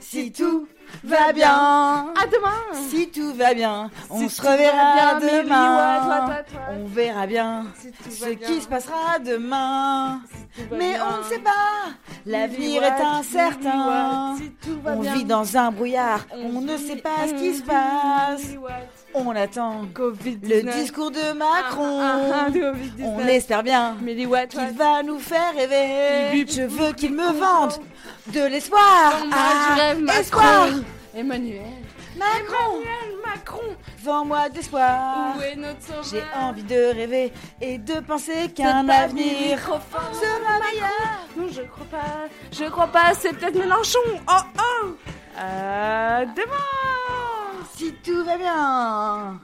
c'est tout va bien. À demain Si tout va bien, on Si se reverra bien, demain. ouais, toi, toi, toi. On verra bien Si ce bien. qui se passera demain. Mais on ne sait pas, l'avenir est incertain. On vit dans un brouillard, on ne sait pas ce qui se passe. On attend Covid-19. le discours de Macron. Ah, ah, ah, Covid-19. On espère bien qu'il va nous faire rêver. Je veux qu'il me vende de l'espoir. Espoir. Emmanuel. Macron, Emmanuel Macron. vends-moi d'espoir. J'ai envie de rêver et de penser qu'un avenir sera Je crois pas. C'est peut-être Mélenchon. Oh, oh. Euh, demain. Si tout va bien.